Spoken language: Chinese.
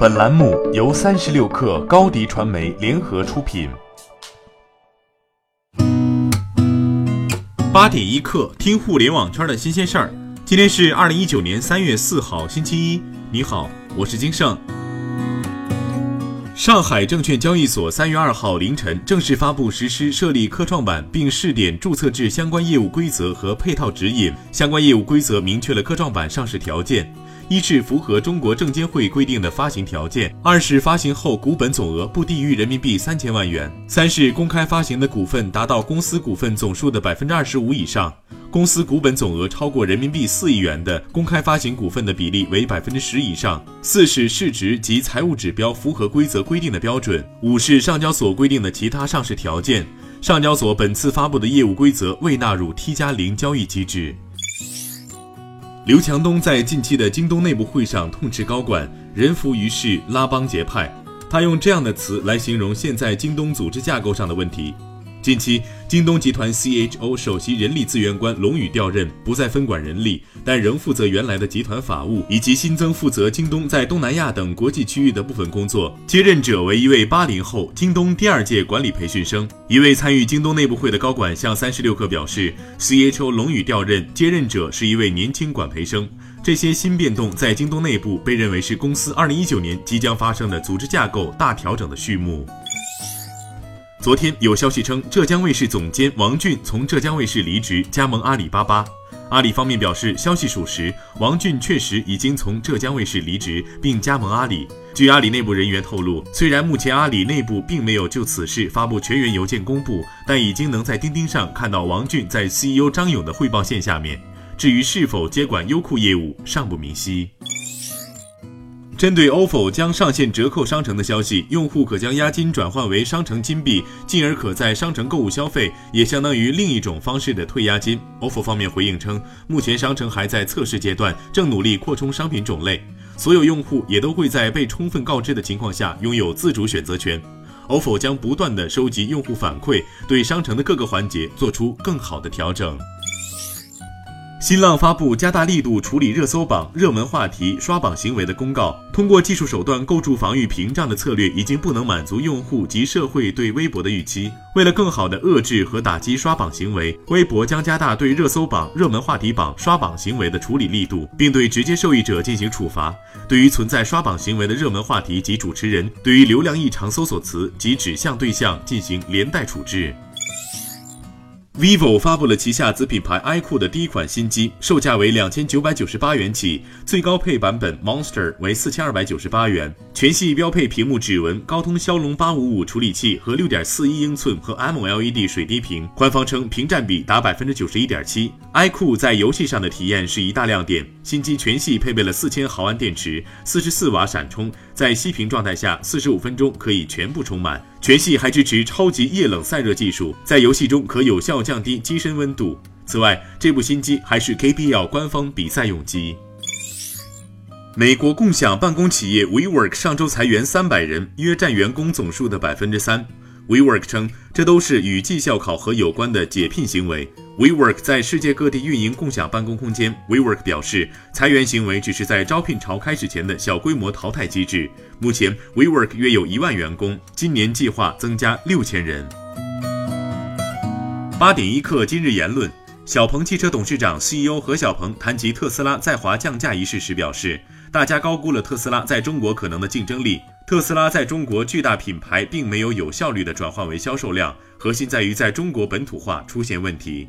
本栏目由三十六氪高低传媒联合出品。八点一刻，听互联网圈的新鲜事儿。今天是二零一九年三月四号，星期一。你好，我是金盛。上海证券交易所三月二号凌晨正式发布实施设立科创板并试点注册制相关业务规则和配套指引。相关业务规则明确了科创板上市条件：一是符合中国证监会规定的发行条件；二是发行后股本总额不低于人民币三千万元；三是公开发行的股份达到公司股份总数的百分之二十五以上。公司股本总额超过人民币四亿元的公开发行股份的比例为百分之十以上。四是市值及财务指标符合规则规定的标准。五是上交所规定的其他上市条件。上交所本次发布的业务规则未纳入 T 加零交易机制。刘强东在近期的京东内部会上痛斥高管人浮于事、拉帮结派，他用这样的词来形容现在京东组织架构上的问题。近期，京东集团 CHO 首席人力资源官龙宇调任，不再分管人力，但仍负责原来的集团法务，以及新增负责京东在东南亚等国际区域的部分工作。接任者为一位八零后京东第二届管理培训生。一位参与京东内部会的高管向三十六氪表示，CHO 龙宇调任，接任者是一位年轻管培生。这些新变动在京东内部被认为是公司二零一九年即将发生的组织架构大调整的序幕。昨天有消息称，浙江卫视总监王俊从浙江卫视离职，加盟阿里巴巴。阿里方面表示，消息属实，王俊确实已经从浙江卫视离职，并加盟阿里。据阿里内部人员透露，虽然目前阿里内部并没有就此事发布全员邮件公布，但已经能在钉钉上看到王俊在 CEO 张勇的汇报线下面。至于是否接管优酷业务，尚不明晰。针对 ofo 将上线折扣商城的消息，用户可将押金转换为商城金币，进而可在商城购物消费，也相当于另一种方式的退押金。ofo 方面回应称，目前商城还在测试阶段，正努力扩充商品种类，所有用户也都会在被充分告知的情况下拥有自主选择权。ofo 将不断的收集用户反馈，对商城的各个环节做出更好的调整。新浪发布加大力度处理热搜榜热门话题刷榜行为的公告。通过技术手段构筑防御屏障的策略已经不能满足用户及社会对微博的预期。为了更好地遏制和打击刷榜行为，微博将加大对热搜榜、热门话题榜刷榜行为的处理力度，并对直接受益者进行处罚。对于存在刷榜行为的热门话题及主持人，对于流量异常搜索词及指向对象进行连带处置。Vivo 发布了旗下子品牌 iQOO 的第一款新机，售价为两千九百九十八元起，最高配版本 Monster 为四千二百九十八元，全系标配屏幕指纹、高通骁龙八五五处理器和六点四一英寸和 MLED 水滴屏，官方称屏占比达百分之九十一点七。iQOO 在游戏上的体验是一大亮点，新机全系配备了四千毫安电池，四十四瓦闪充，在熄屏状态下四十五分钟可以全部充满。全系还支持超级液冷散热技术，在游戏中可有效降低机身温度。此外，这部新机还是 KPL 官方比赛用机。美国共享办公企业 WeWork 上周裁员三百人，约占员工总数的百分之三。WeWork 称，这都是与绩效考核有关的解聘行为。WeWork 在世界各地运营共享办公空间。WeWork 表示，裁员行为只是在招聘潮开始前的小规模淘汰机制。目前，WeWork 约有一万员工，今年计划增加六千人。八点一刻，今日言论：小鹏汽车董事长 CEO 何小鹏谈及特斯拉在华降价一事时表示，大家高估了特斯拉在中国可能的竞争力。特斯拉在中国巨大品牌并没有有效率的转换为销售量，核心在于在中国本土化出现问题。